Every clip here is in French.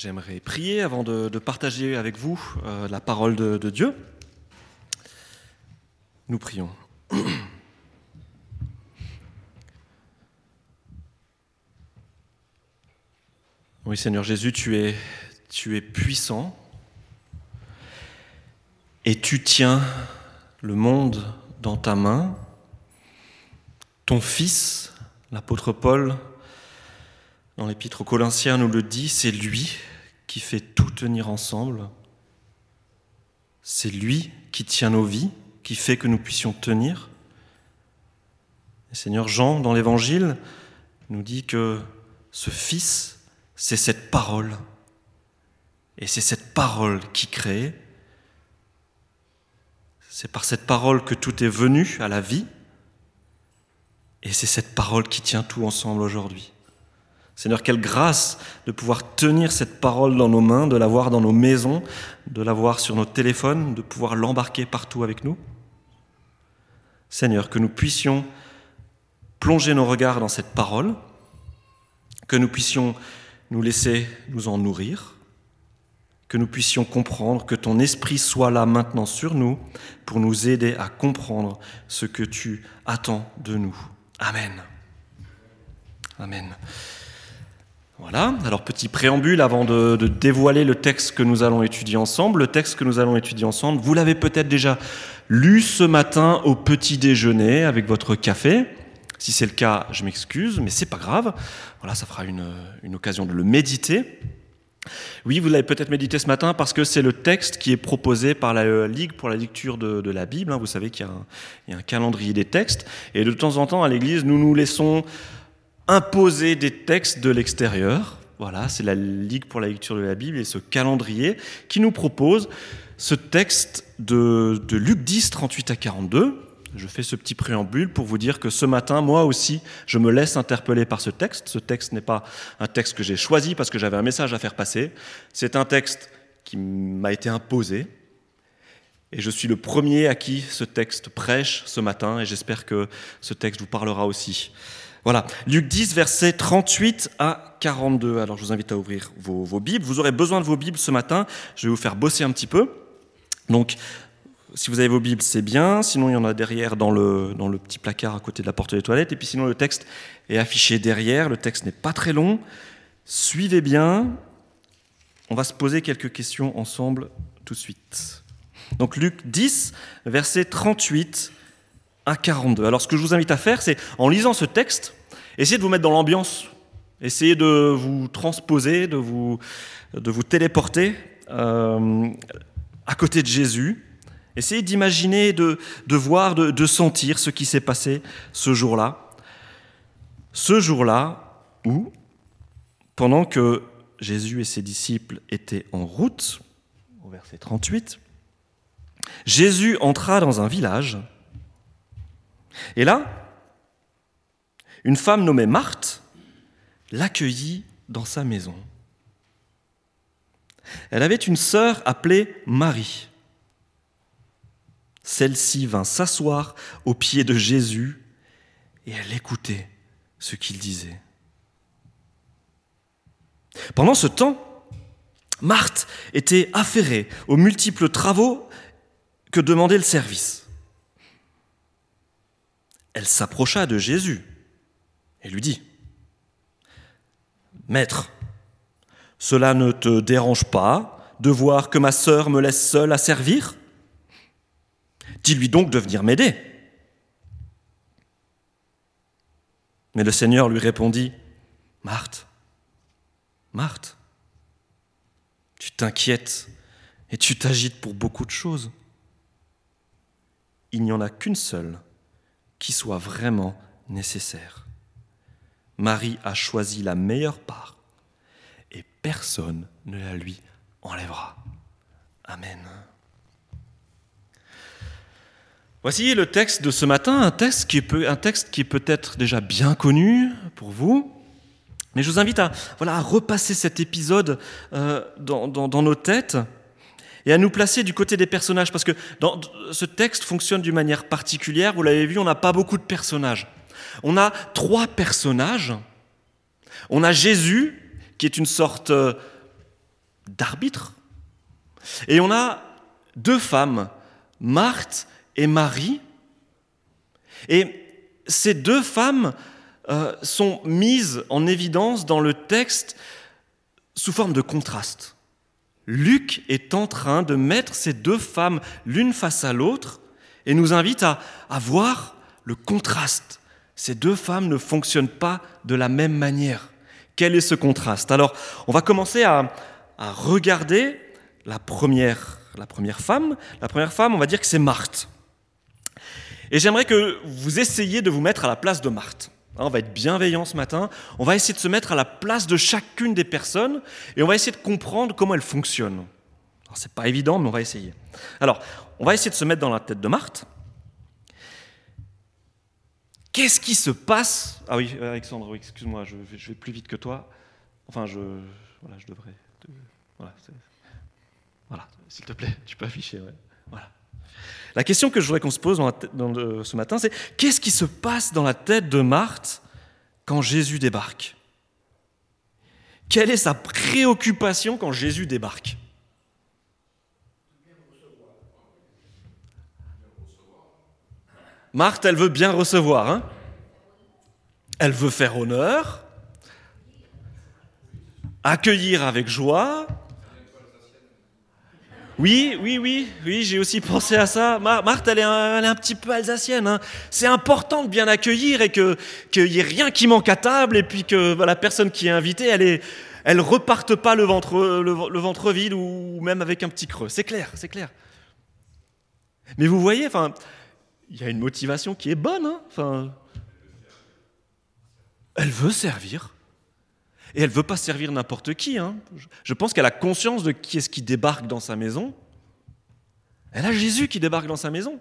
J'aimerais prier avant de, partager avec vous euh, la parole de, Dieu. Nous prions. Oui Seigneur Jésus, tu es, tu es puissant et tu tiens le monde dans ta main. Ton Fils, l'apôtre Paul, dans l'épître aux Corinthiens nous le dit, c'est lui qui fait tout tenir ensemble. C'est lui qui tient nos vies, qui fait que nous puissions tenir. Seigneur Jean, dans l'Évangile, nous dit que ce Fils, c'est cette parole. Et c'est cette parole qui crée. C'est par cette parole que tout est venu à la vie. Et c'est cette parole qui tient tout ensemble aujourd'hui. Seigneur, quelle grâce de pouvoir tenir cette parole dans nos mains, de l'avoir dans nos maisons, de l'avoir sur nos téléphones, de pouvoir l'embarquer partout avec nous. Seigneur, que nous puissions plonger nos regards dans cette parole, que nous puissions nous laisser nous en nourrir, que nous puissions comprendre, que ton esprit soit là maintenant sur nous pour nous aider à comprendre ce que tu attends de nous. Amen. Amen. Voilà, alors petit préambule avant de, dévoiler le texte que nous allons étudier ensemble. Le texte que nous allons étudier ensemble, vous l'avez peut-être déjà lu ce matin au petit déjeuner avec votre café. Si c'est le cas, je m'excuse, mais c'est pas grave. Voilà, ça fera une, occasion de le méditer. Oui, vous l'avez peut-être médité ce matin parce que c'est le texte qui est proposé par la Ligue pour la lecture de, la Bible. Vous savez qu'il y, y, a un calendrier des textes. Et de temps en temps, à l'Église, nous nous laissons imposer des textes de l'extérieur. Voilà, c'est la Ligue pour la lecture de la Bible et ce calendrier qui nous propose ce texte de, Luc 10, 38 à 42. Je fais ce petit préambule pour vous dire que ce matin, moi aussi, je me laisse interpeller par ce texte. Ce texte n'est pas un texte que j'ai choisi parce que j'avais un message à faire passer. C'est un texte qui m'a été imposé. Et je suis le premier à qui ce texte prêche ce matin et j'espère que ce texte vous parlera aussi. Voilà, Luc 10, versets 38 à 42. Alors je vous invite à ouvrir vos, Bibles. Vous aurez besoin de vos Bibles ce matin. Je vais vous faire bosser un petit peu. Donc, si vous avez vos Bibles, c'est bien. Sinon, il y en a derrière dans le, dans le petit placard à côté de la porte des toilettes. Et puis sinon, le texte est affiché derrière. Le texte n'est pas très long. Suivez bien. On va se poser quelques questions ensemble tout de suite. Donc Luc 10, verset 38 42. Alors ce que je vous invite à faire, c'est en lisant ce texte, essayez de vous mettre dans l'ambiance, essayez de vous transposer, de vous, de vous téléporter euh, à côté de Jésus. Essayez d'imaginer, de, de, voir, de, de sentir ce qui s'est passé ce jour-là. Ce jour-là où, pendant que Jésus et ses disciples étaient en route, au verset 38, Jésus entra dans un village et là, une femme nommée Marthe l'accueillit dans sa maison. Elle avait une sœur appelée Marie. Celle-ci vint s'asseoir aux pieds de Jésus et elle écoutait ce qu'il disait. Pendant ce temps, Marthe était affairée aux multiples travaux que demandait le service elle s'approcha de Jésus et lui dit, Maître, cela ne te dérange pas de voir que ma sœur me laisse seule à servir? Dis-lui donc de venir m'aider. Mais le Seigneur lui répondit, Marthe, Marthe, tu t'inquiètes et tu t'agites pour beaucoup de choses. Il n'y en a qu'une seule qui soit vraiment nécessaire. Marie a choisi la meilleure part et personne ne la lui enlèvera. Amen. Voici le texte de ce matin, un texte qui peut, un texte qui peut être déjà bien connu pour vous, mais je vous invite à, voilà, à repasser cet épisode euh, dans, dans nos têtes et à nous placer du côté des personnages, parce que dans, ce texte fonctionne d'une manière particulière. Vous l'avez vu, on n'a pas beaucoup de personnages. On a trois personnages. On a Jésus, qui est une sorte euh, d'arbitre. Et on a deux femmes, Marthe et Marie. Et ces deux femmes euh, sont mises en évidence dans le texte sous forme de contraste. Luc est en train de mettre ces deux femmes l'une face à l'autre et nous invite à, voir le contraste. Ces deux femmes ne fonctionnent pas de la même manière. Quel est ce contraste? Alors, on va commencer à, regarder la première, la première femme. La première femme, on va dire que c'est Marthe. Et j'aimerais que vous essayiez de vous mettre à la place de Marthe. Hein, on va être bienveillant ce matin. On va essayer de se mettre à la place de chacune des personnes et on va essayer de comprendre comment elles fonctionnent. Ce n'est pas évident, mais on va essayer. Alors, on va essayer de se mettre dans la tête de Marthe. Qu'est-ce qui se passe Ah oui, Alexandre, excuse-moi, je, vais plus vite que toi. Enfin, je, voilà, je devrais. Voilà, voilà s'il te plaît, tu peux afficher. Voilà. La question que je voudrais qu'on se pose dans ce matin, c'est qu'est-ce qui se passe dans la tête de Marthe quand Jésus débarque? Quelle est sa préoccupation quand Jésus débarque? Marthe, elle veut bien recevoir. Hein elle veut faire honneur, accueillir avec joie, oui, oui, oui, oui, j'ai aussi pensé à ça. Marthe, elle est un, petit peu alsacienne. Hein. C'est important de bien accueillir et qu'il n'y ait rien qui manque à table et puis que la personne qui est invitée, elle est, elle reparte pas le ventre, le, ventre vide ou même avec un petit creux. C'est clair, c'est clair. Mais vous voyez, enfin, il y a une motivation qui est bonne. Hein. enfin, elle veut servir. Et elle veut pas servir n'importe qui. Hein. Je pense qu'elle a conscience de qui est-ce qui débarque dans sa maison. Elle a Jésus qui débarque dans sa maison.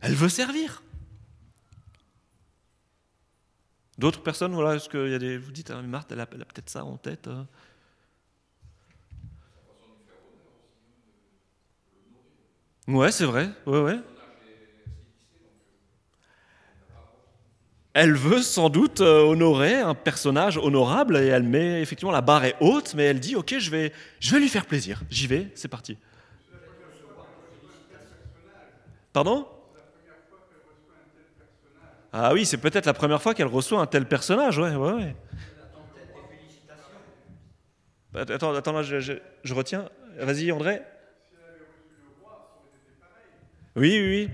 Elle veut servir. D'autres personnes, voilà, est-ce que y a des, vous dites, hein, Marthe, elle a, peut-être ça en tête. Ouais, c'est vrai. Ouais, ouais. Elle veut sans doute euh, honorer un personnage honorable et elle met effectivement la barre est haute, mais elle dit ok, je vais, je vais lui faire plaisir. J'y vais, c'est parti. Pardon? Ah oui, c'est peut-être la première fois qu'elle reçoit un tel personnage, ouais, ouais, ouais. Attends, attends, là, je, je retiens. Vas-y, André. Oui, oui, oui.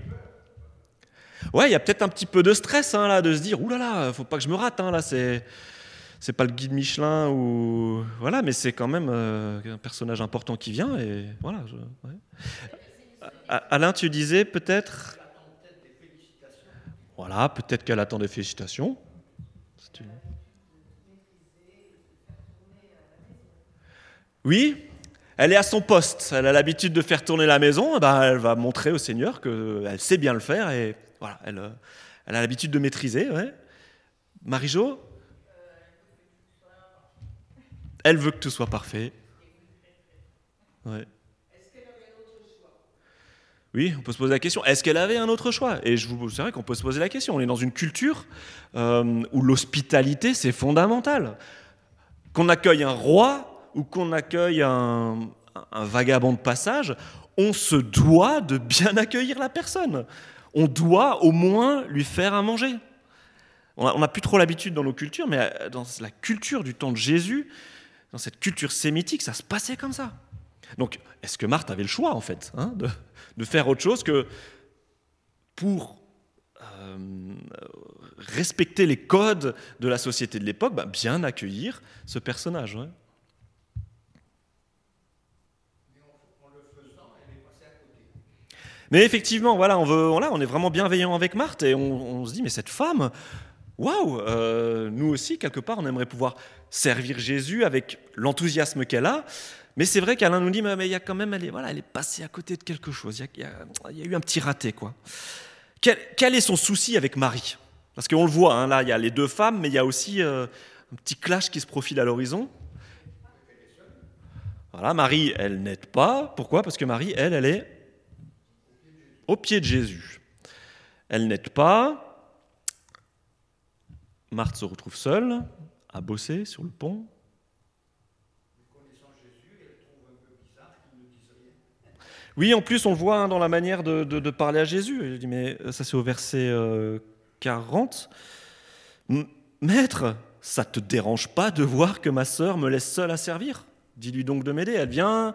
Ouais, il y a peut-être un petit peu de stress hein, là, de se dire, oulala, là là, faut pas que je me rate, hein, là, c'est c'est pas le guide Michelin ou voilà, mais c'est quand même euh, un personnage important qui vient et voilà. Alain, tu disais peut-être? Voilà, peut-être qu'elle attend des félicitations. Oui, elle est à son poste. Elle a l'habitude de faire tourner la maison. Eh ben, elle va montrer au Seigneur qu'elle sait bien le faire et voilà, elle, euh, elle a l'habitude de maîtriser. Marie-Jo? Elle veut que tout soit parfait. Ouais. Oui, on peut se poser la question, est-ce qu'elle avait un autre choix? Et c'est vrai qu'on peut se poser la question. On est dans une culture euh, où l'hospitalité, c'est fondamental. Qu'on accueille un roi ou qu'on accueille un, vagabond de passage, on se doit de bien accueillir la personne on doit au moins lui faire à manger. On n'a plus trop l'habitude dans nos cultures, mais euh, dans la culture du temps de Jésus, dans cette culture sémitique, ça se passait comme ça. Donc, est-ce que Marthe avait le choix, en fait, hein, de, faire autre chose que pour euh, respecter les codes de la société de l'époque, bah, bien accueillir ce personnage Mais effectivement, voilà, on, est vraiment bienveillant avec Marthe et on, se dit, mais cette femme, waouh, euh, nous aussi, quelque part, on aimerait pouvoir servir Jésus avec l'enthousiasme qu'elle a. Mais c'est vrai qu'Alain nous dit, mais il y a quand même, elle est, voilà, elle est passée à côté de quelque chose. Il y a, eu un petit raté, quoi. Quel, est son souci avec Marie? Parce qu'on le voit, hein, là, il y a les deux femmes, mais il y a aussi euh, un petit clash qui se profile à l'horizon. Voilà, Marie, elle n'aide pas. Pourquoi? Parce que Marie, elle, elle est au pied de Jésus. Elle n'aide pas. Marthe se retrouve seule à bosser sur le pont. Oui, en plus, on le voit hein, dans la manière de, parler à Jésus. Il dit, mais ça c'est au verset 40. Maître, ça te dérange pas de voir que ma sœur me laisse seule à servir? Dis-lui donc de m'aider. Elle vient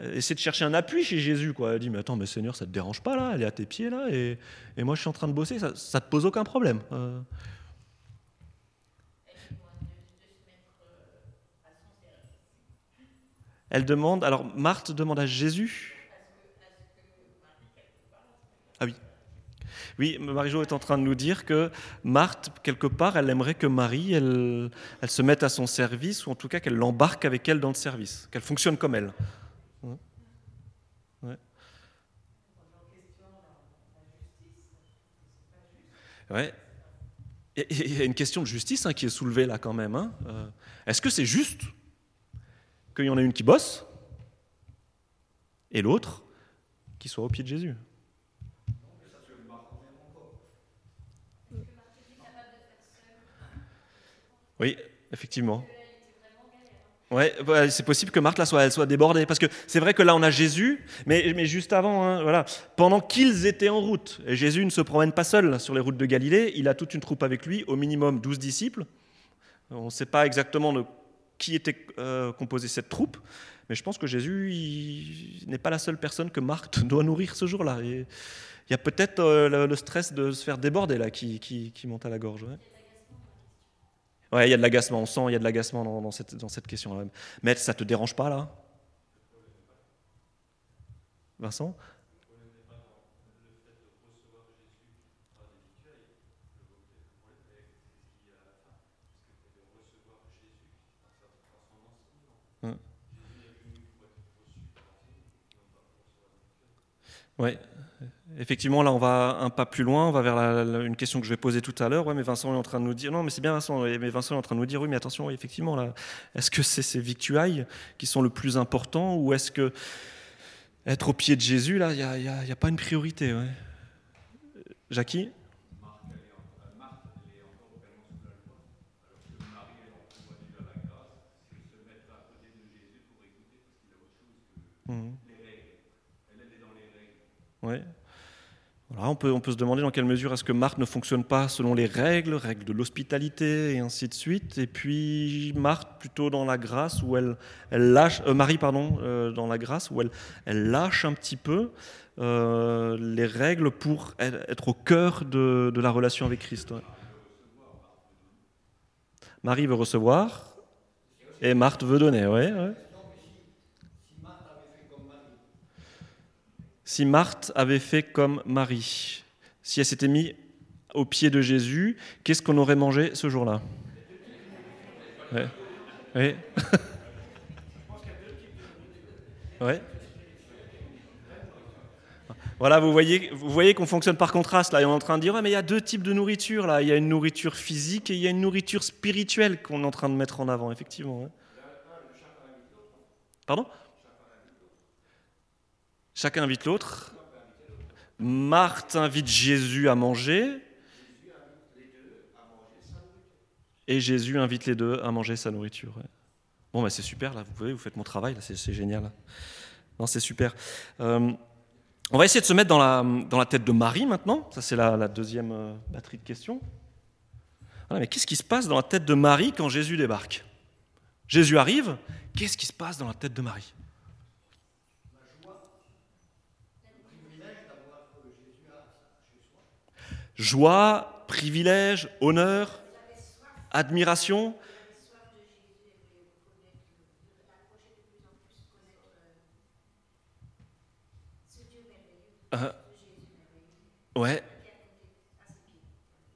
essayer de chercher un appui chez Jésus. Quoi. Elle dit, mais attends, mais Seigneur, ça te dérange pas là? Elle est à tes pieds là, et, moi je suis en train de bosser, ça, ça te pose aucun problème. Elle demande, alors Marthe demande à Jésus. Ah oui. Oui, Marie-Jo est en train de nous dire que Marthe, quelque part, elle aimerait que Marie, elle, se mette à son service, ou en tout cas qu'elle l'embarque avec elle dans le service, qu'elle fonctionne comme elle. Ouais. Il y a une question de justice hein, qui est soulevée là quand même. Hein. Euh, est-ce que c'est juste qu'il y en ait une qui bosse et l'autre qui soit au pied de Jésus? Oui, effectivement. Ouais, c'est possible que Marthe là soit, débordée parce que c'est vrai que là on a Jésus, mais, juste avant, hein, voilà, pendant qu'ils étaient en route, et Jésus ne se promène pas seul sur les routes de Galilée, il a toute une troupe avec lui, au minimum 12 disciples. On ne sait pas exactement de qui était euh, composée cette troupe. Mais je pense que Jésus n'est pas la seule personne que Marc doit nourrir ce jour-là. il y a peut-être euh, le, stress de se faire déborder là qui, monte à la gorge. Il y a de l'agacement, on sent, il y a de l'agacement dans, cette, cette question-là. Mais ça te dérange pas là? Vincent? Oui, effectivement, là, on va un pas plus loin, on va vers une question que je vais poser tout à l'heure. Ouais, mais Vincent est en train de nous dire, non, mais c'est bien Vincent, mais Vincent est en train de nous dire, oui, mais attention, effectivement, là, est-ce que c'est ces victuailles qui sont le plus important ou est-ce que être au pied de Jésus, là, il n'y a, a, pas une priorité ouais. Jackie mmh. Ouais. On, peut, on peut se demander dans quelle mesure est-ce que Marthe ne fonctionne pas selon les règles, règles de l'hospitalité et ainsi de suite. Et puis Marthe plutôt dans la grâce où elle, lâche, euh, Marie pardon, euh, dans la grâce où elle, lâche un petit peu euh, les règles pour être au cœur de, de la relation avec Christ. Marie veut recevoir et Marthe veut donner. Ouais, ouais. Si Marthe avait fait comme Marie, si elle s'était mise au pied de Jésus, qu'est-ce qu'on aurait mangé ce jour-là? Ouais. ouais. Voilà, vous voyez, vous voyez qu'on fonctionne par contraste. Là, on est en train de dire, ouais, mais il y a deux types de nourriture. Là, il y a une nourriture physique et il y a une nourriture spirituelle qu'on est en train de mettre en avant, effectivement. Pardon? Chacun invite l'autre. Marthe invite Jésus à manger. Et Jésus invite les deux à manger sa nourriture. Bon, bah, c'est super, là, vous pouvez, vous faites mon travail, là, c'est, génial. Non, c'est super. Euh, on va essayer de se mettre dans la, tête de Marie maintenant. Ça, c'est la, deuxième euh, batterie de questions. mais qu'est-ce qui se passe dans la tête de Marie quand Jésus débarque? Jésus arrive, qu'est-ce qui se passe dans la tête de Marie? Joie, privilège, honneur, admiration. Euh, ouais.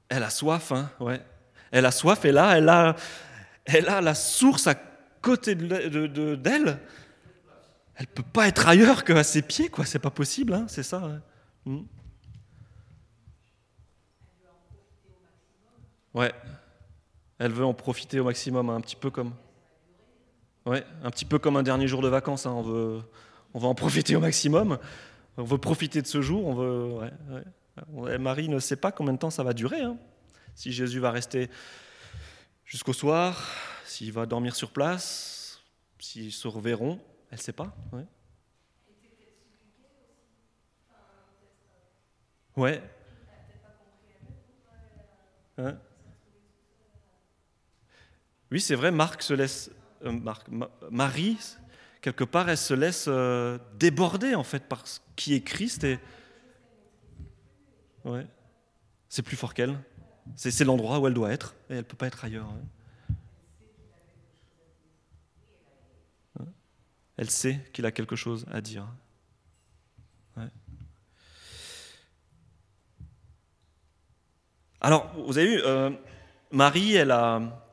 Elle a soif, hein, ouais. Elle a soif et là, elle a, elle a la source à côté d'elle. De, de, elle peut pas être ailleurs qu'à ses pieds, quoi. C'est pas possible, hein, c'est ça. Hmm. Ouais. Elle veut en profiter au maximum, un petit peu comme. Ouais, un petit peu comme un dernier jour de vacances. Hein. On, veut, on va en profiter au maximum. On veut profiter de ce jour. On veut. Marie ne sait pas combien de temps ça va durer. Hein. Si Jésus va rester jusqu'au soir, s'il va dormir sur place, s'ils se reverront, elle ne sait pas. Ouais. Ouais. Hein? Oui, c'est vrai, Marc se laisse. Euh, Marie, quelque part, elle se laisse euh, déborder en fait par ce qui est Christ et. Ouais. C'est plus fort qu'elle. C'est l'endroit où elle doit être et elle ne peut pas être ailleurs. Hein. Elle sait qu'il a quelque chose à dire. Alors, vous avez vu, euh, Marie, elle a.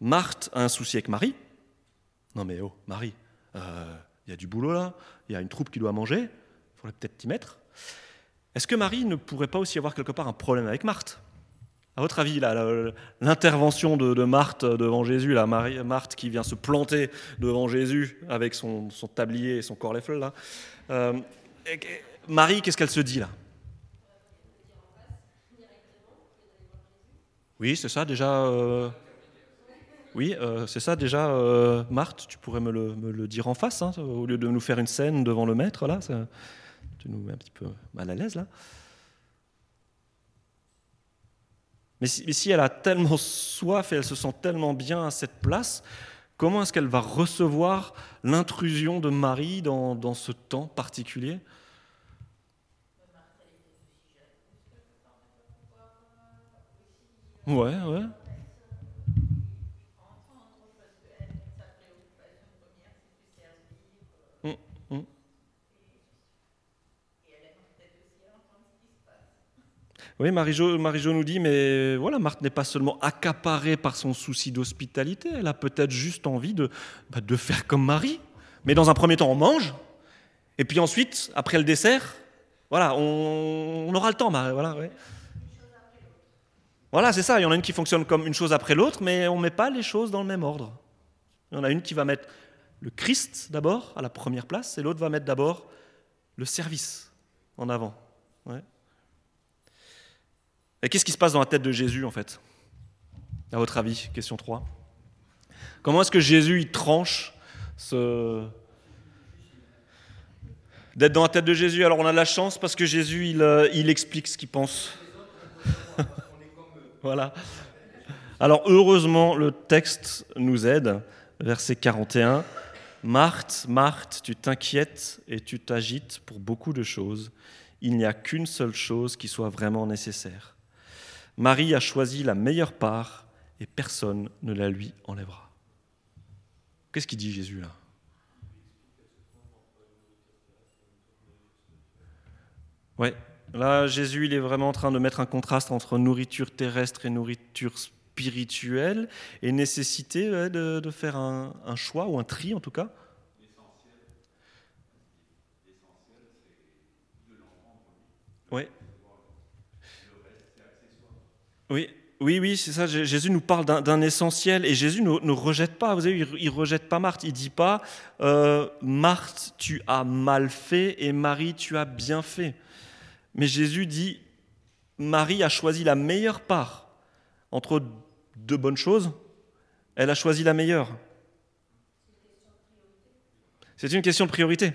Marthe a un souci avec Marie. Non mais oh, Marie, il euh, y a du boulot là, il y a une troupe qui doit manger, il faudrait peut-être t'y mettre. Est-ce que Marie ne pourrait pas aussi avoir quelque part un problème avec Marthe? À votre avis, l'intervention de, Marthe devant Jésus, là, Marie, Marthe qui vient se planter devant Jésus avec son, tablier et son corps là, euh, Marie, qu'est-ce qu'elle se dit là? Oui, c'est ça déjà. Euh, oui, euh, c'est ça déjà, euh, Marthe, tu pourrais me le, dire en face, hein, au lieu de nous faire une scène devant le maître, là, ça, tu nous mets un petit peu mal à l'aise, là. Mais si, elle a tellement soif et elle se sent tellement bien à cette place, comment est-ce qu'elle va recevoir l'intrusion de Marie dans, dans ce temps particulier? Ouais, ouais. Oui, Marie-Jo Marie nous dit, mais voilà, Marthe n'est pas seulement accaparée par son souci d'hospitalité, elle a peut-être juste envie de, bah, de faire comme Marie. Mais dans un premier temps, on mange, et puis ensuite, après le dessert, voilà, on, on aura le temps. Bah, voilà. Voilà, c'est ça. Il y en a une qui fonctionne comme une chose après l'autre, mais on ne met pas les choses dans le même ordre. Il y en a une qui va mettre le Christ d'abord à la première place, et l'autre va mettre d'abord le service en avant. Et qu'est-ce qui se passe dans la tête de Jésus, en fait À votre avis, question 3. Comment est-ce que Jésus, il tranche d'être dans la tête de Jésus? Alors on a la chance parce que Jésus, il, euh, explique ce qu'il pense. Voilà. Alors heureusement, le texte nous aide. Verset 41. Marthe, Marthe, tu t'inquiètes et tu t'agites pour beaucoup de choses. Il n'y a qu'une seule chose qui soit vraiment nécessaire. Marie a choisi la meilleure part et personne ne la lui enlèvera. Qu'est-ce qu'il dit Jésus là? Ouais, Là, Jésus, il est vraiment en train de mettre un contraste entre nourriture terrestre et nourriture spirituelle et nécessité de, faire un, choix ou un tri en tout cas. Oui. Oui, oui, oui, c'est ça. Jésus nous parle d'un essentiel et Jésus ne, rejette pas. Vous savez, il, ne rejette pas Marthe. Il dit pas euh, Marthe, tu as mal fait et Marie, tu as bien fait. Mais Jésus dit, Marie a choisi la meilleure part entre deux bonnes choses. Elle a choisi la meilleure. C'est une question de priorité.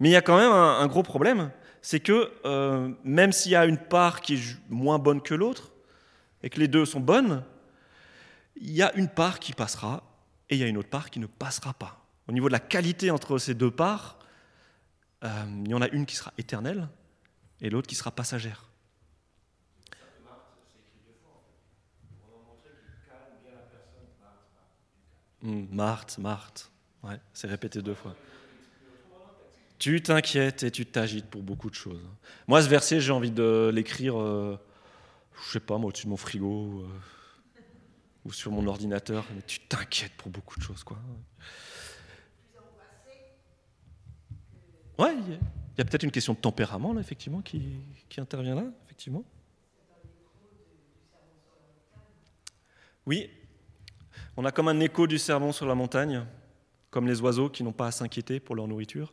Mais il y a quand même un, gros problème, c'est que euh, même s'il y a une part qui est moins bonne que l'autre, et que les deux sont bonnes, il y a une part qui passera et il y a une autre part qui ne passera pas. Au niveau de la qualité entre ces deux parts, euh, il y en a une qui sera éternelle et l'autre qui sera passagère. Marthe, Marthe. Ouais, c'est répété deux fois. Tu t'inquiètes et tu t'agites pour beaucoup de choses. Moi, ce verset, j'ai envie de l'écrire, euh, je sais pas, moi, au-dessus de mon frigo euh, ou sur mon ordinateur. Mais tu t'inquiètes pour beaucoup de choses, quoi. Ouais, il y a peut-être une question de tempérament, là, effectivement, qui, intervient là, effectivement. Oui, on a comme un écho du sermon sur la montagne, comme les oiseaux qui n'ont pas à s'inquiéter pour leur nourriture.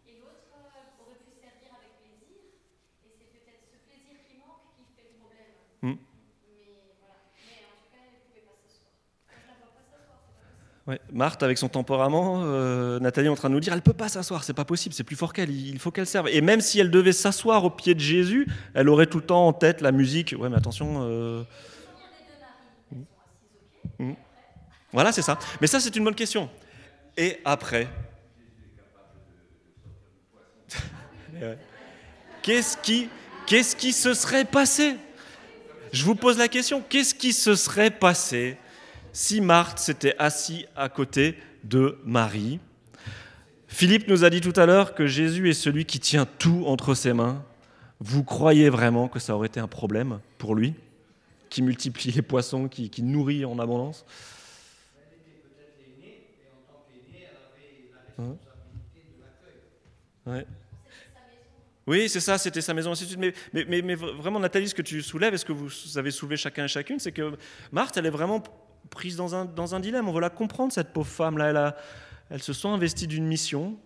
Ouais. Marthe, avec son tempérament, euh, Nathalie est en train de nous dire, elle peut pas s'asseoir, c'est pas possible, c'est plus fort qu'elle, il faut qu'elle serve. Et même si elle devait s'asseoir au pied de Jésus, elle aurait tout le temps en tête la musique. Ouais, mais attention. Euh... Hmm. Voilà, c'est ça. Mais ça, c'est une bonne question. Et après Qu'est-ce qui, qu'est-ce qui se serait passé? Je vous pose la question, qu'est-ce qui se serait passé? Si Marthe s'était assis à côté de Marie Philippe nous a dit tout à l'heure que Jésus est celui qui tient tout entre ses mains. Vous croyez vraiment que ça aurait été un problème pour lui, qui multiplie les poissons, qui, nourrit en abondance? Hein? Ouais. Oui, c'est ça, c'était sa maison, ainsi de suite. Mais, mais, mais, vraiment, Nathalie, ce que tu soulèves, et ce que vous avez soulevé chacun et chacune, c'est que Marthe, elle est vraiment prise dans un, dans un dilemme. On veut la comprendre, cette pauvre femme-là. Elle, a, elle se sent investie d'une mission.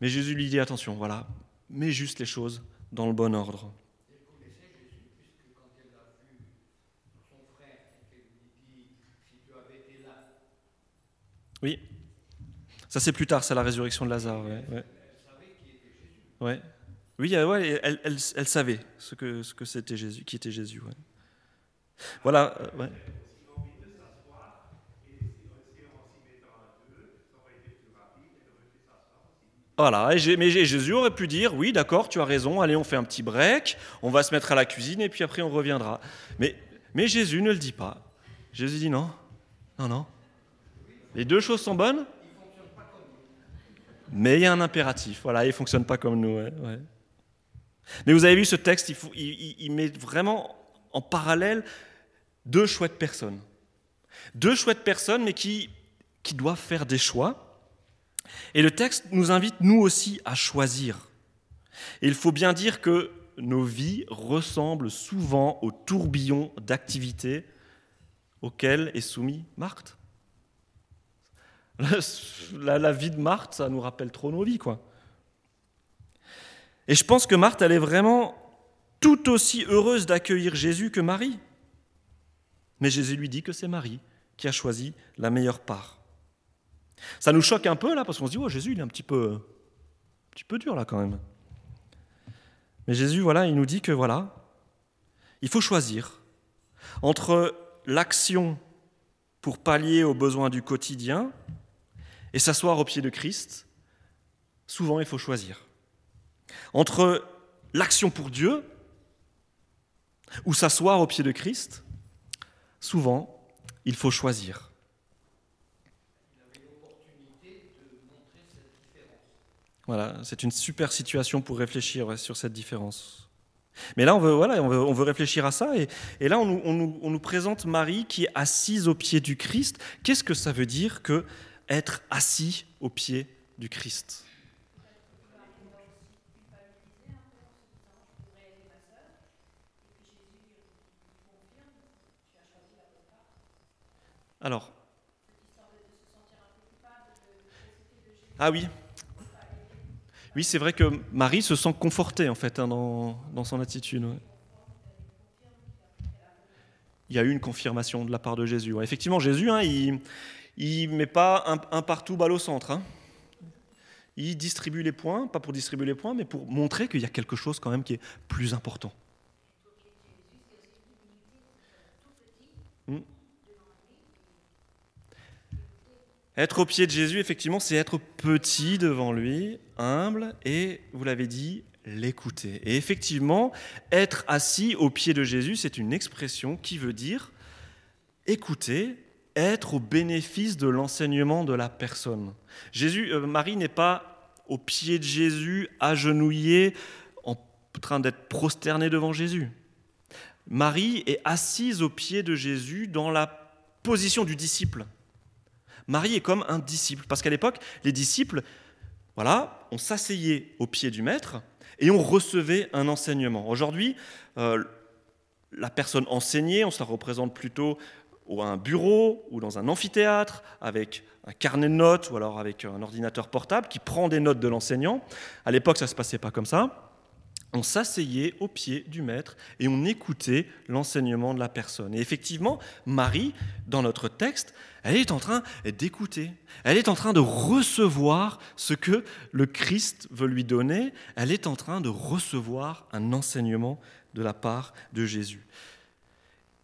Mais Jésus lui dit attention, voilà, mets juste les choses dans le bon ordre. Oui, ça c'est plus tard, c'est la résurrection de Lazare. Ouais, ouais. Ouais. Oui, ouais, elle, elle, elle, savait ce que ce que c'était Jésus, qui était Jésus. Ouais. Voilà. Voilà, mais Jésus aurait pu dire, oui, d'accord, tu as raison, allez, on fait un petit break, on va se mettre à la cuisine et puis après on reviendra. Mais, Jésus ne le dit pas. Jésus dit non, non, non. Les deux choses sont bonnes, mais il y a un impératif. Voilà, il ne fonctionne pas comme nous. Mais vous avez vu ce texte, il, il, met vraiment en parallèle deux chouettes personnes. Deux chouettes personnes, mais qui, qui doivent faire des choix. Et le texte nous invite, nous aussi, à choisir. Il faut bien dire que nos vies ressemblent souvent au tourbillon d'activités auquel est soumis Marthe. La, vie de Marthe, ça nous rappelle trop nos vies. Et je pense que Marthe, elle est vraiment tout aussi heureuse d'accueillir Jésus que Marie. Mais Jésus lui dit que c'est Marie qui a choisi la meilleure part. Ça nous choque un peu là, parce qu'on se dit, oh Jésus, il est un petit peu, un petit peu dur là quand même. Mais Jésus, voilà, il nous dit que voilà, il faut choisir entre l'action pour pallier aux besoins du quotidien et s'asseoir au pied de Christ, souvent il faut choisir. Entre l'action pour Dieu ou s'asseoir au pied de Christ, souvent il faut choisir. Voilà, c'est une super situation pour réfléchir sur cette différence. Mais là, on veut, on veut, réfléchir à ça. Et, là, on nous, présente Marie qui est assise au pied du Christ. Qu'est-ce que ça veut dire que être assis au pied du Christ? Alors. Ah oui. Oui, c'est vrai que Marie se sent confortée en fait hein, dans, dans, son attitude. Il y a eu une confirmation de la part de Jésus. Effectivement, Jésus, hein, il, ne met pas un, partout balle au centre. Hein. Il distribue les points, pas pour distribuer les points, mais pour montrer qu'il y a quelque chose quand même qui est plus important. Hmm. Être au pied de Jésus, effectivement, c'est être petit devant lui, humble, et, vous l'avez dit, l'écouter. Et effectivement, être assis au pied de Jésus, c'est une expression qui veut dire écouter être au bénéfice de l'enseignement de la personne. Jésus, euh, Marie n'est pas au pied de Jésus, agenouillée, en train d'être prosternée devant Jésus. Marie est assise au pied de Jésus dans la position du disciple. Marie est comme un disciple, parce qu'à l'époque, les disciples, voilà, on s'asseyait au pied du maître et on recevait un enseignement. Aujourd'hui, euh, la personne enseignée, on se la représente plutôt ou à un bureau ou dans un amphithéâtre avec un carnet de notes ou alors avec un ordinateur portable qui prend des notes de l'enseignant. À l'époque, ça ne se passait pas comme ça. On s'asseyait au pied du maître et on écoutait l'enseignement de la personne. Et effectivement, Marie, dans notre texte, elle est en train d'écouter, elle est en train de recevoir ce que le Christ veut lui donner, elle est en train de recevoir un enseignement de la part de Jésus.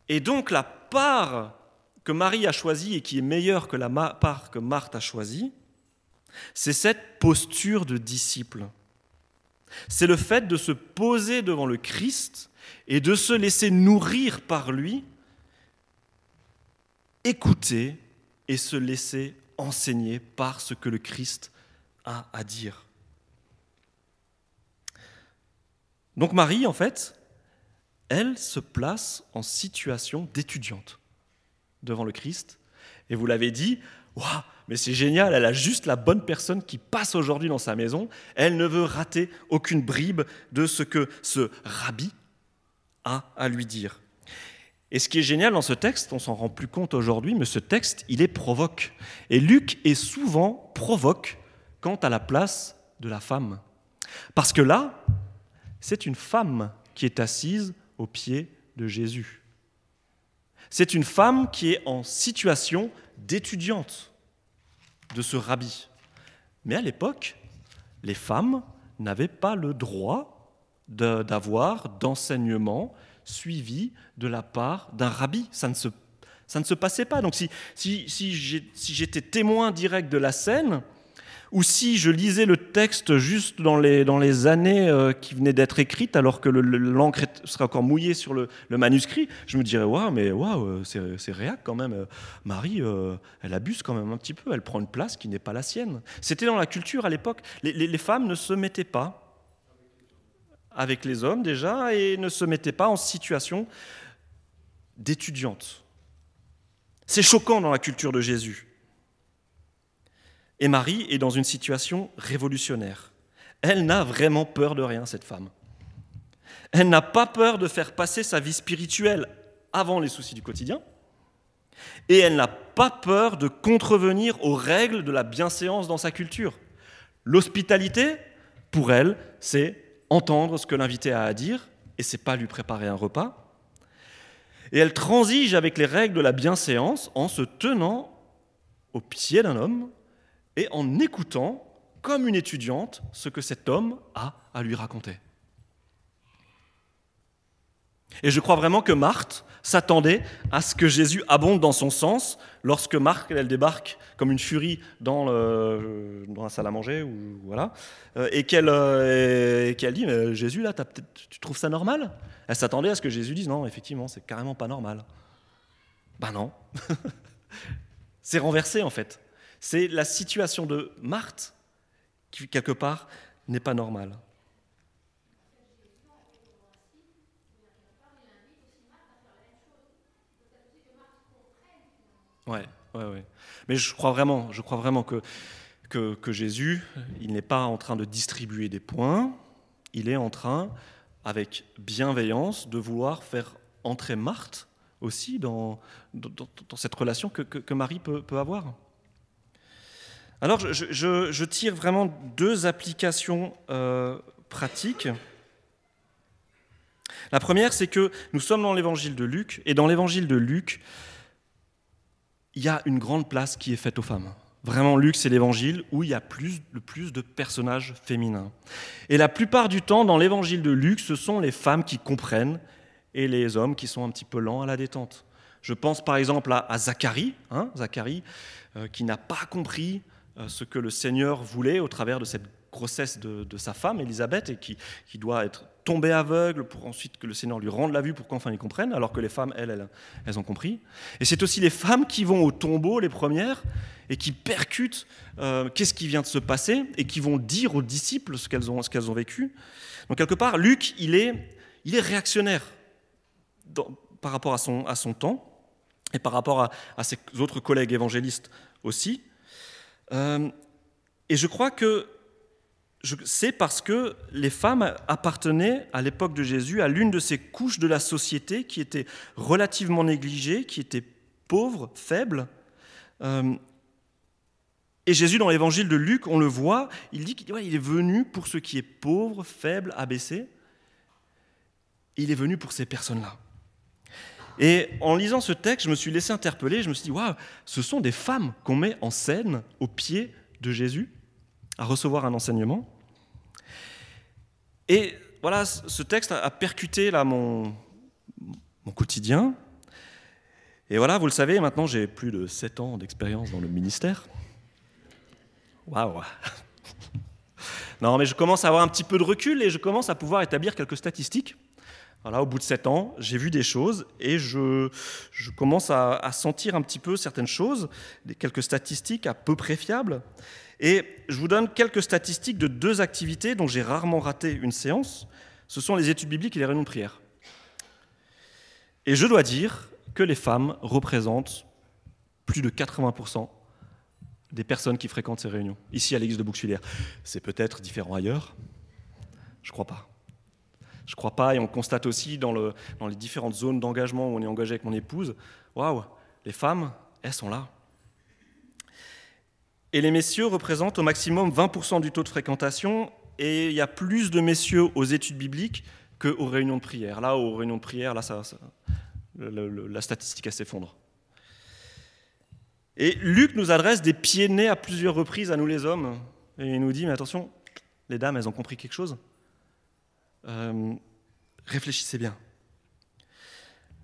Et donc la part que Marie a choisie et qui est meilleure que la part que Marthe a choisie, c'est cette posture de disciple c'est le fait de se poser devant le Christ et de se laisser nourrir par lui, écouter et se laisser enseigner par ce que le Christ a à dire. Donc Marie, en fait, elle se place en situation d'étudiante devant le Christ. Et vous l'avez dit, waouh, mais c'est génial, elle a juste la bonne personne qui passe aujourd'hui dans sa maison. Elle ne veut rater aucune bribe de ce que ce rabbi a à lui dire. Et ce qui est génial dans ce texte, on s'en rend plus compte aujourd'hui, mais ce texte, il est provoque. Et Luc est souvent provoque quant à la place de la femme. Parce que là, c'est une femme qui est assise au pied de Jésus. C'est une femme qui est en situation d'étudiante de ce rabbi. Mais à l'époque, les femmes n'avaient pas le droit d'avoir d'enseignement suivi de la part d'un rabbi. Ça ne, se, ça ne se passait pas. Donc si, si, si j'étais témoin direct de la scène, ou si je lisais le texte juste dans les, les années euh, qui venaient d'être écrites, alors que l'encre serait encore mouillée sur le, manuscrit, je me dirais, waouh, mais waouh, c'est réac quand même. Marie, euh, elle abuse quand même un petit peu, elle prend une place qui n'est pas la sienne. C'était dans la culture à l'époque. Les, les femmes ne se mettaient pas avec les hommes déjà et ne se mettaient pas en situation d'étudiante. C'est choquant dans la culture de Jésus. Et Marie est dans une situation révolutionnaire. Elle n'a vraiment peur de rien, cette femme. Elle n'a pas peur de faire passer sa vie spirituelle avant les soucis du quotidien. Et elle n'a pas peur de contrevenir aux règles de la bienséance dans sa culture. L'hospitalité, pour elle, c'est entendre ce que l'invité a à dire, et c'est pas lui préparer un repas. Et elle transige avec les règles de la bienséance en se tenant au pied d'un homme et en écoutant, comme une étudiante, ce que cet homme a à lui raconter. Et je crois vraiment que Marthe s'attendait à ce que Jésus abonde dans son sens lorsque Marthe, elle débarque comme une furie dans, dans la salle à manger, ou, voilà, euh, et qu'elle euh, dit mais Jésus, là, tu trouves ça normal? Elle s'attendait à ce que Jésus dise Non, effectivement, c'est carrément pas normal. Ben non. c'est renversé en fait. C'est la situation de Marthe qui, quelque part, n'est pas normale. Ouais, ouais, ouais. Mais je crois vraiment, je crois vraiment que, que, Jésus, il n'est pas en train de distribuer des points, il est en train, avec bienveillance, de vouloir faire entrer Marthe aussi dans, dans, cette relation que, que, que Marie peut, peut avoir. Alors, je, tire vraiment deux applications euh, pratiques. La première, c'est que nous sommes dans l'évangile de Luc, et dans l'évangile de Luc, il y a une grande place qui est faite aux femmes. Vraiment, Luc, c'est l'évangile où il y a plus, le plus de personnages féminins. Et la plupart du temps, dans l'évangile de Luc, ce sont les femmes qui comprennent et les hommes qui sont un petit peu lents à la détente. Je pense par exemple à, Zacharie, hein, Zacharie euh, qui n'a pas compris ce que le Seigneur voulait au travers de cette grossesse de, sa femme, Élisabeth, et qui, doit être tombée aveugle pour ensuite que le Seigneur lui rende la vue pour qu'enfin il comprenne, alors que les femmes, elles, elles, ont compris. Et c'est aussi les femmes qui vont au tombeau, les premières, et qui percutent euh, qu'est-ce qui vient de se passer, et qui vont dire aux disciples ce qu'elles ont, ont vécu. Donc quelque part, Luc, il est, il est réactionnaire par rapport à son, à son temps, et par rapport à ses autres collègues évangélistes aussi. Euh, et je crois que c'est parce que les femmes appartenaient à l'époque de Jésus à l'une de ces couches de la société qui était relativement négligée, qui était pauvre, faible. Euh, et Jésus, dans l'évangile de Luc, on le voit, il dit qu'il est venu pour ce qui est pauvre, faible, abaissé. Il est venu pour ces personnes-là. Et en lisant ce texte, je me suis laissé interpeller, je me suis dit, waouh, ce sont des femmes qu'on met en scène au pied de Jésus à recevoir un enseignement. Et voilà, ce texte a percuté là mon, mon quotidien. Et voilà, vous le savez, maintenant j'ai plus de 7 ans d'expérience dans le ministère. Waouh Non, mais je commence à avoir un petit peu de recul et je commence à pouvoir établir quelques statistiques. Voilà, au bout de 7 ans, j'ai vu des choses et je, commence à, à, sentir un petit peu certaines choses, quelques statistiques à peu près fiables. Et je vous donne quelques statistiques de deux activités dont j'ai rarement raté une séance. Ce sont les études bibliques et les réunions de prière. Et je dois dire que les femmes représentent plus de 80% des personnes qui fréquentent ces réunions, ici à l'église de Bouxwiller. C'est peut-être différent ailleurs? Je crois pas. Je crois pas, et on constate aussi dans, le, dans les différentes zones d'engagement où on est engagé avec mon épouse, waouh, les femmes, elles sont là. Et les messieurs représentent au maximum 20% du taux de fréquentation, et il y a plus de messieurs aux études bibliques qu'aux réunions de prière. Là, aux réunions de prière, là, la statistique s'effondre. Et Luc nous adresse des pieds nés à plusieurs reprises à nous les hommes, et il nous dit, mais attention, les dames, elles ont compris quelque chose. Euh, réfléchissez bien.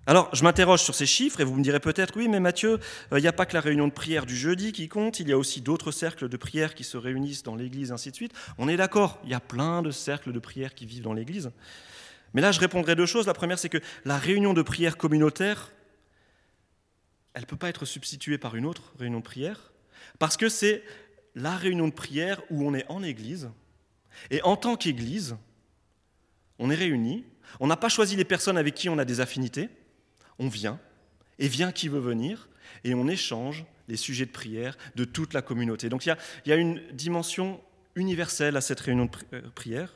Alors, je m'interroge sur ces chiffres et vous me direz peut-être, oui, mais Mathieu, il n'y a pas que la réunion de prière du jeudi qui compte, il y a aussi d'autres cercles de prière qui se réunissent dans l'Église, ainsi de suite. On est d'accord, il y a plein de cercles de prière qui vivent dans l'Église. Mais là, je répondrai deux choses. La première, c'est que la réunion de prière communautaire, elle ne peut pas être substituée par une autre réunion de prière, parce que c'est la réunion de prière où on est en Église, et en tant qu'Église, on est réunis, on n'a pas choisi les personnes avec qui on a des affinités, on vient, et vient qui veut venir, et on échange les sujets de prière de toute la communauté. Donc il y a, une dimension universelle à cette réunion de prière.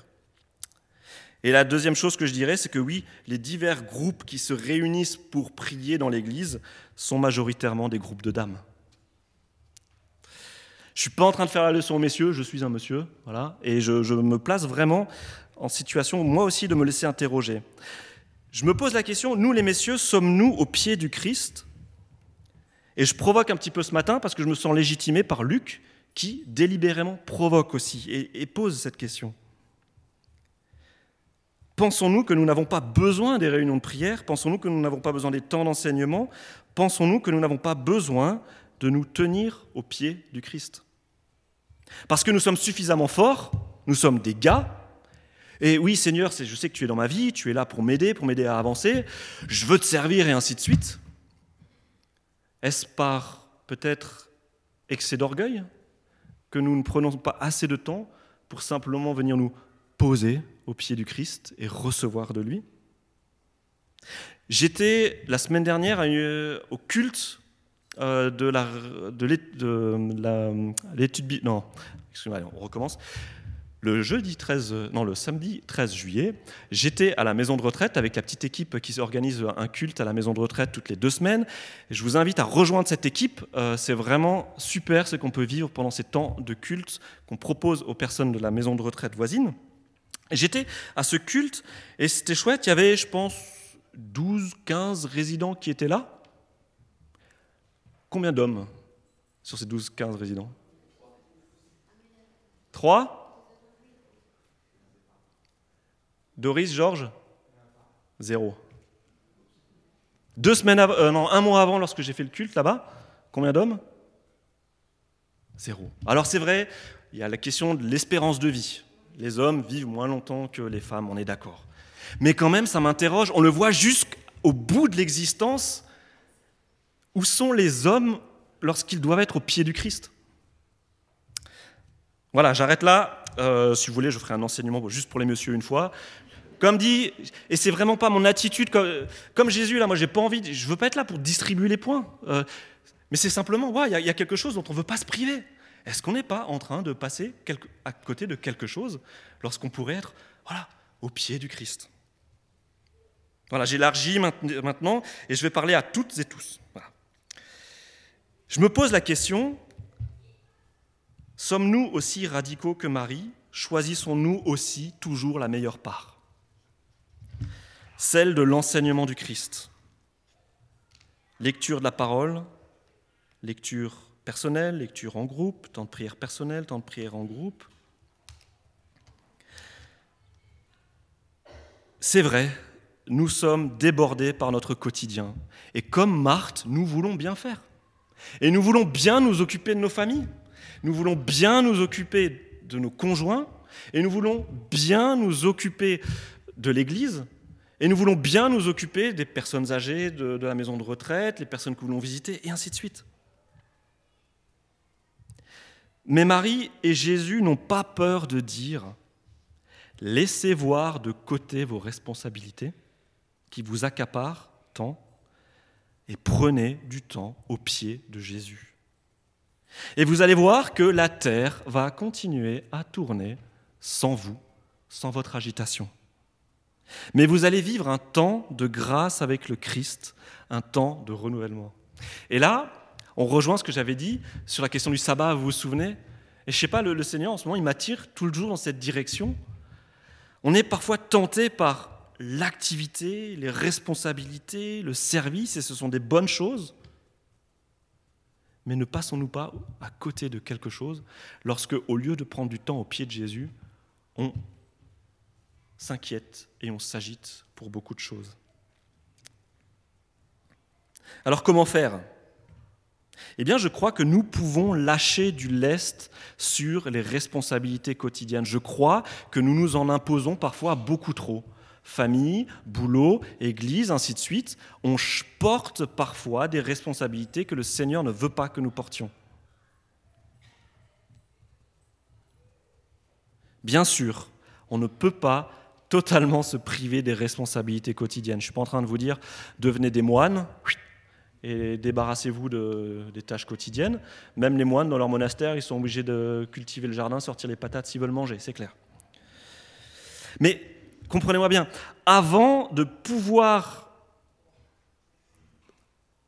Et la deuxième chose que je dirais, c'est que oui, les divers groupes qui se réunissent pour prier dans l'Église sont majoritairement des groupes de dames. Je ne suis pas en train de faire la leçon aux messieurs, je suis un monsieur, voilà, et je me place vraiment en situation, moi aussi, de me laisser interroger. Je me pose la question, nous les messieurs, sommes-nous au pied du Christ? Et je provoque un petit peu ce matin parce que je me sens légitimé par Luc, qui délibérément provoque aussi et, pose cette question. Pensons-nous que nous n'avons pas besoin des réunions de prière? Pensons-nous que nous n'avons pas besoin des temps d'enseignement? Pensons-nous que nous n'avons pas besoin de nous tenir au pied du Christ? Parce que nous sommes suffisamment forts, nous sommes des gars, et oui Seigneur, je sais que tu es dans ma vie, tu es là pour m'aider, pour m'aider à avancer, je veux te servir et ainsi de suite. Est-ce par peut-être excès d'orgueil que nous ne prenons pas assez de temps pour simplement venir nous poser au pied du Christ et recevoir de lui? J'étais la semaine dernière au culte euh, de l'étude non excusez-moi on recommence le jeudi 13 non le samedi 13 juillet j'étais à la maison de retraite avec la petite équipe qui organise un culte à la maison de retraite toutes les deux semaines. Je vous invite à rejoindre cette équipe. Euh, c'est vraiment super ce qu'on peut vivre pendant ces temps de culte qu'on propose aux personnes de la maison de retraite voisine. J'étais à ce culte et c'était chouette. Il y avait, je pense, 12, 15 résidents qui étaient là. Combien d'hommes sur ces 12, 15 résidents? Trois? Doris, Georges? Zéro. Deux semaines avant, euh, un mois avant, lorsque j'ai fait le culte là-bas, combien d'hommes? Zéro. Alors c'est vrai, il y a la question de l'espérance de vie les hommes vivent moins longtemps que les femmes, on est d'accord. Mais quand même, ça m'interroge, on le voit jusqu'au bout de l'existence, où sont les hommes lorsqu'ils doivent être au pied du Christ? Voilà, j'arrête là. Euh, si vous voulez, je ferai un enseignement juste pour les messieurs une fois. Comme dit, et c'est vraiment pas mon attitude, comme, Jésus, là, moi j'ai pas envie, je veux pas être là pour distribuer les points. Euh, mais c'est simplement, il y, y, a quelque chose dont on veut pas se priver. Est-ce qu'on n'est pas en train de passer à côté de quelque chose lorsqu'on pourrait être voilà, au pied du Christ? Voilà, j'élargis maintenant et je vais parler à toutes et tous. Je me pose la question, sommes-nous aussi radicaux que Marie? Choisissons-nous aussi toujours la meilleure part? Celle de l'enseignement du Christ. Lecture de la parole, lecture personnelle, lecture en groupe, temps de prière personnel, temps de prière en groupe. C'est vrai, nous sommes débordés par notre quotidien. Et comme Marthe, nous voulons bien faire. Et nous voulons bien nous occuper de nos familles. Nous voulons bien nous occuper de nos conjoints. Et nous voulons bien nous occuper de l'Église. Et nous voulons bien nous occuper des personnes âgées de, la maison de retraite, les personnes que nous voulons visiter, et ainsi de suite. Mais Marie et Jésus n'ont pas peur de dire, laissez voir de côté vos responsabilités qui vous accaparent tant et prenez du temps au pied de Jésus. Et vous allez voir que la terre va continuer à tourner sans vous, sans votre agitation. Mais vous allez vivre un temps de grâce avec le Christ, un temps de renouvellement. Et là, on rejoint ce que j'avais dit sur la question du sabbat, vous vous souvenez? Et je sais pas, le, le Seigneur en ce moment, il m'attire tout le jour dans cette direction. On est parfois tenté par l'activité, les responsabilités, le service, et ce sont des bonnes choses. Mais ne passons-nous pas à côté de quelque chose lorsque, au lieu de prendre du temps au pied de Jésus, on s'inquiète et on s'agite pour beaucoup de choses Alors comment faire? Eh bien, je crois que nous pouvons lâcher du lest sur les responsabilités quotidiennes. Je crois que nous nous en imposons parfois beaucoup trop. Famille, boulot, église, ainsi de suite. On porte parfois des responsabilités que le Seigneur ne veut pas que nous portions. Bien sûr, on ne peut pas totalement se priver des responsabilités quotidiennes. Je ne suis pas en train de vous dire devenez des moines, et débarrassez-vous de, des tâches quotidiennes. Même les moines, dans leur monastère, ils sont obligés de cultiver le jardin, sortir les patates s'ils veulent manger, c'est clair. Mais comprenez-moi bien, avant de pouvoir,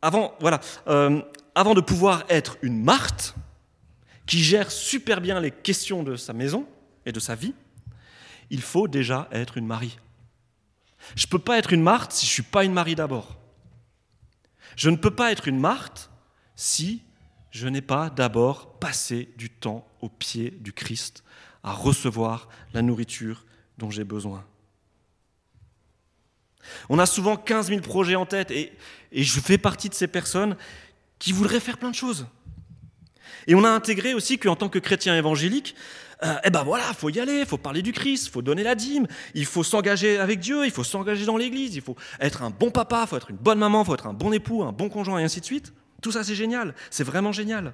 avant, voilà, euh, avant de pouvoir être une Marthe qui gère super bien les questions de sa maison et de sa vie, il faut déjà être une Marie. Je ne peux pas être une Marthe si je ne suis pas une Marie d'abord. Je ne peux pas être une Marthe si je n'ai pas d'abord passé du temps au pied du Christ à recevoir la nourriture dont j'ai besoin. On a souvent 15 000 projets en tête et, et, je fais partie de ces personnes qui voudraient faire plein de choses. Et on a intégré aussi qu'en tant que chrétien évangélique, euh, eh ben voilà, il faut y aller, faut parler du Christ, faut donner la dîme, il faut s'engager avec Dieu, il faut s'engager dans l'Église, il faut être un bon papa, faut être une bonne maman, faut être un bon époux, un bon conjoint, et ainsi de suite. Tout ça, c'est génial, c'est vraiment génial.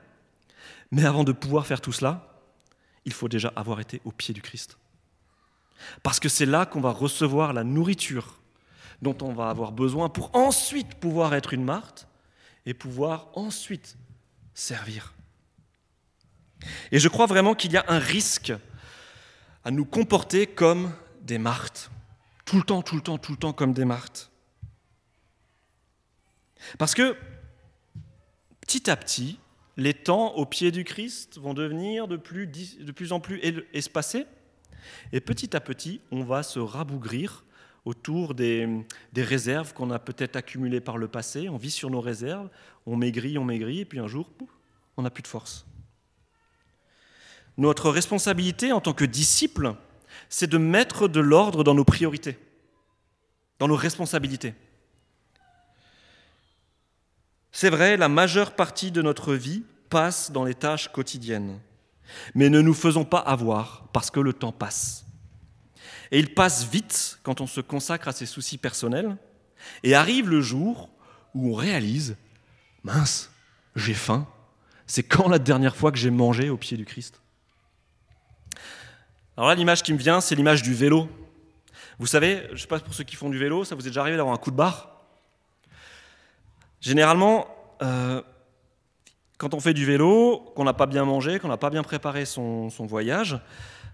Mais avant de pouvoir faire tout cela, il faut déjà avoir été au pied du Christ. Parce que c'est là qu'on va recevoir la nourriture dont on va avoir besoin pour ensuite pouvoir être une Marthe et pouvoir ensuite servir. Et je crois vraiment qu'il y a un risque à nous comporter comme des martes. Tout le temps, tout le temps, tout le temps comme des martes. Parce que petit à petit, les temps au pied du Christ vont devenir de plus, en plus espacés. Et petit à petit, on va se rabougrir autour des réserves qu'on a peut-être accumulées par le passé. On vit sur nos réserves, on maigrit, on maigrit, et puis un jour, on n'a plus de force. Notre responsabilité en tant que disciples, c'est de mettre de l'ordre dans nos priorités, dans nos responsabilités. C'est vrai, la majeure partie de notre vie passe dans les tâches quotidiennes. Mais ne nous faisons pas avoir parce que le temps passe. Et il passe vite quand on se consacre à ses soucis personnels. Et arrive le jour où on réalise, mince, j'ai faim. C'est quand la dernière fois que j'ai mangé au pied du Christ? Alors là, l'image qui me vient, c'est l'image du vélo. Vous savez, je ne sais pas pour ceux qui font du vélo, ça vous est déjà arrivé d'avoir un coup de barre? Généralement, euh, quand on fait du vélo, qu'on n'a pas bien mangé, qu'on n'a pas bien préparé son, voyage,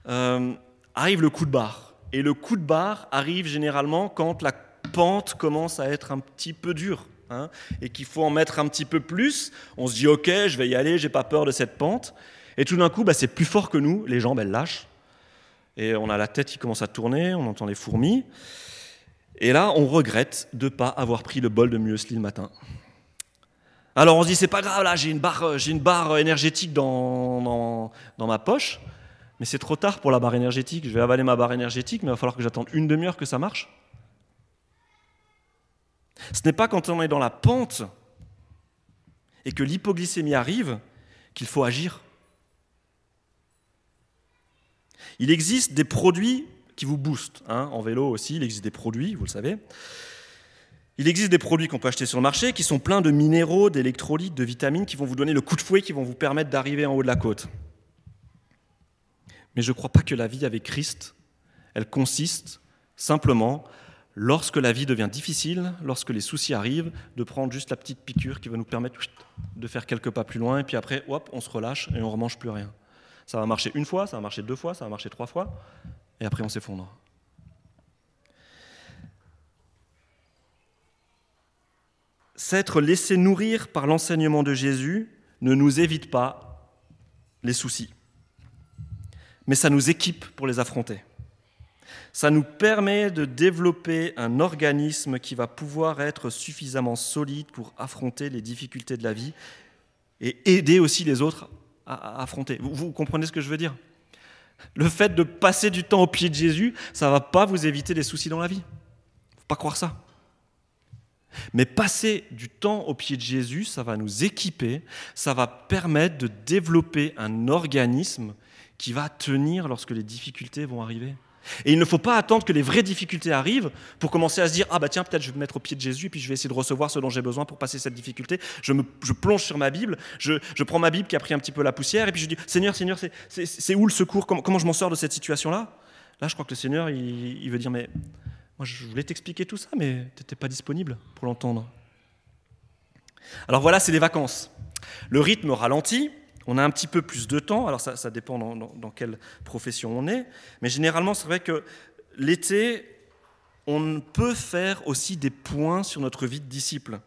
euh, arrive le coup de barre. Et le coup de barre arrive généralement quand la pente commence à être un petit peu dure. Hein, et qu'il faut en mettre un petit peu plus. On se dit, ok, je vais y aller, j'ai pas peur de cette pente. Et tout d'un coup, bah, c'est plus fort que nous, les jambes, elles lâchent et on a la tête qui commence à tourner, on entend les fourmis. Et là, on regrette de ne pas avoir pris le bol de muesli le matin. Alors on se dit, c'est pas grave, là, j'ai une barre, j'ai une barre énergétique dans, dans, ma poche, mais c'est trop tard pour la barre énergétique. Je vais avaler ma barre énergétique, mais il va falloir que j'attende une demi-heure que ça marche. Ce n'est pas quand on est dans la pente et que l'hypoglycémie arrive qu'il faut agir. Il existe des produits qui vous boostent. Hein. En vélo aussi, il existe des produits, vous le savez. Il existe des produits qu'on peut acheter sur le marché qui sont pleins de minéraux, d'électrolytes, de vitamines qui vont vous donner le coup de fouet, qui vont vous permettre d'arriver en haut de la côte. Mais je ne crois pas que la vie avec Christ, elle consiste simplement, lorsque la vie devient difficile, lorsque les soucis arrivent, de prendre juste la petite piqûre qui va nous permettre de faire quelques pas plus loin, et puis après, hop, on se relâche et on ne remange plus rien. Ça va marcher une fois, ça va marcher deux fois, ça va marcher trois fois, et après on s'effondre. S'être laissé nourrir par l'enseignement de Jésus ne nous évite pas les soucis, mais ça nous équipe pour les affronter. Ça nous permet de développer un organisme qui va pouvoir être suffisamment solide pour affronter les difficultés de la vie et aider aussi les autres affronter. Vous, comprenez ce que je veux dire? Le fait de passer du temps au pied de Jésus, ça ne va pas vous éviter des soucis dans la vie. faut pas croire ça. Mais passer du temps au pied de Jésus, ça va nous équiper, ça va permettre de développer un organisme qui va tenir lorsque les difficultés vont arriver. Et il ne faut pas attendre que les vraies difficultés arrivent pour commencer à se dire Ah bah tiens, peut-être je vais me mettre au pied de Jésus puis je vais essayer de recevoir ce dont j'ai besoin pour passer cette difficulté. Je, me, je plonge sur ma Bible, je, je, prends ma Bible qui a pris un petit peu la poussière et puis je dis Seigneur, Seigneur, c'est où le secours? Comment, comment, je m'en sors de cette situation-là? Là, je crois que le Seigneur, il, il veut dire Mais moi, je voulais t'expliquer tout ça, mais tu n'étais pas disponible pour l'entendre. Alors voilà, c'est les vacances. Le rythme ralentit, on a un petit peu plus de temps, alors ça, dépend dans, quelle profession on est, mais généralement c'est vrai que l'été, on peut faire aussi des points sur notre vie de disciple.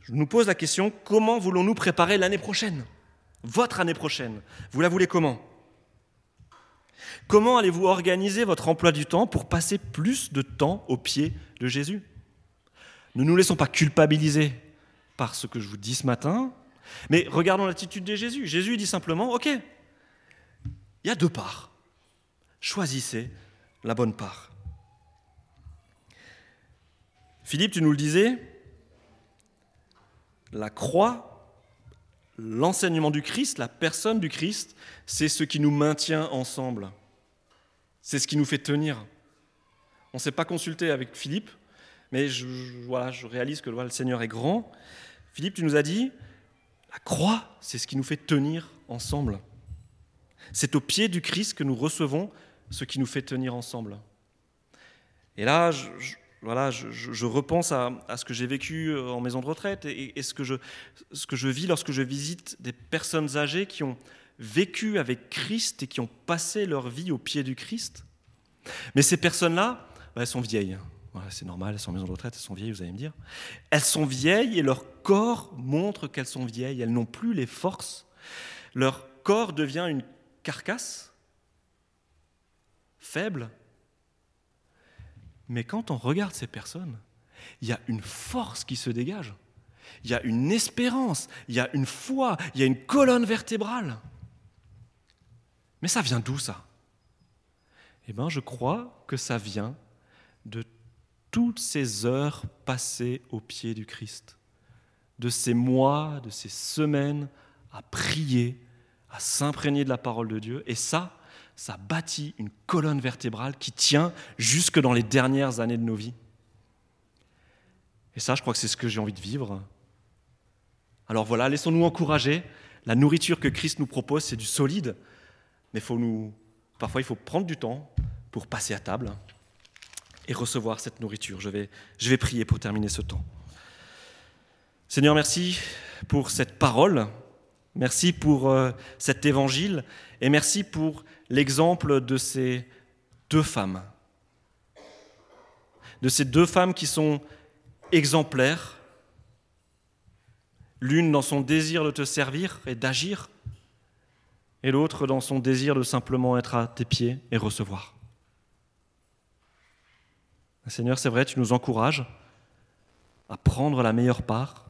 Je nous pose la question, comment voulons-nous préparer l'année prochaine? Votre année prochaine Vous la voulez comment? Comment allez-vous organiser votre emploi du temps pour passer plus de temps au pied de Jésus? Ne nous laissons pas culpabiliser par ce que je vous dis ce matin, mais regardons l'attitude de Jésus. Jésus dit simplement, OK, il y a deux parts. Choisissez la bonne part. Philippe, tu nous le disais, la croix, l'enseignement du Christ, la personne du Christ, c'est ce qui nous maintient ensemble. C'est ce qui nous fait tenir. On ne s'est pas consulté avec Philippe, mais je, voilà, je réalise que le Seigneur est grand. Philippe, tu nous as dit, la croix, c'est ce qui nous fait tenir ensemble. C'est au pied du Christ que nous recevons ce qui nous fait tenir ensemble. Et là, je, voilà, je, repense à, ce que j'ai vécu euh, en maison de retraite et, ce, que je, vis lorsque je visite des personnes âgées qui ont vécu avec Christ et qui ont passé leur vie au pied du Christ. Mais ces personnes-là, bah, elles sont vieilles c'est normal, elles sont en maison de retraite, elles sont vieilles, vous allez me dire. Elles sont vieilles et leur corps montre qu'elles sont vieilles. Elles n'ont plus les forces. Leur corps devient une carcasse faible. Mais quand on regarde ces personnes, il y a une force qui se dégage. Il y a une espérance, il y a une foi, il y a une colonne vertébrale. Mais ça vient d'où ça? Eh bien, je crois que ça vient de toutes ces heures passées au pied du Christ, de ces mois, de ces semaines à prier, à s'imprégner de la parole de Dieu. Et ça, ça bâtit une colonne vertébrale qui tient jusque dans les dernières années de nos vies. Et ça, je crois que c'est ce que j'ai envie de vivre. Alors voilà, laissons-nous encourager. La nourriture que Christ nous propose, c'est du solide, mais parfois il faut prendre du temps pour passer à table et recevoir cette nourriture. Je vais, je vais prier pour terminer ce temps. Seigneur, merci pour cette parole, merci pour euh, cet évangile et merci pour l'exemple de ces deux femmes. De ces deux femmes qui sont exemplaires, l'une dans son désir de te servir et d'agir, et l'autre dans son désir de simplement être à tes pieds et recevoir. Seigneur, c'est vrai, tu nous encourages à prendre la meilleure part,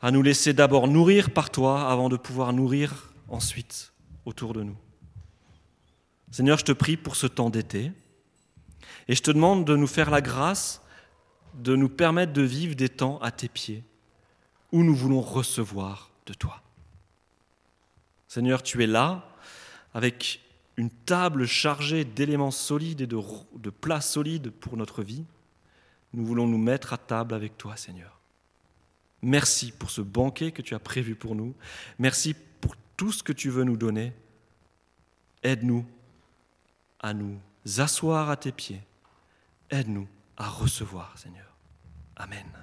à nous laisser d'abord nourrir par toi avant de pouvoir nourrir ensuite autour de nous. Seigneur, je te prie pour ce temps d'été et je te demande de nous faire la grâce de nous permettre de vivre des temps à tes pieds où nous voulons recevoir de toi. Seigneur, tu es là avec une table chargée d'éléments solides et de, plats solides pour notre vie. Nous voulons nous mettre à table avec toi, Seigneur. Merci pour ce banquet que tu as prévu pour nous. Merci pour tout ce que tu veux nous donner. Aide-nous à nous asseoir à tes pieds. Aide-nous à recevoir, Seigneur. Amen.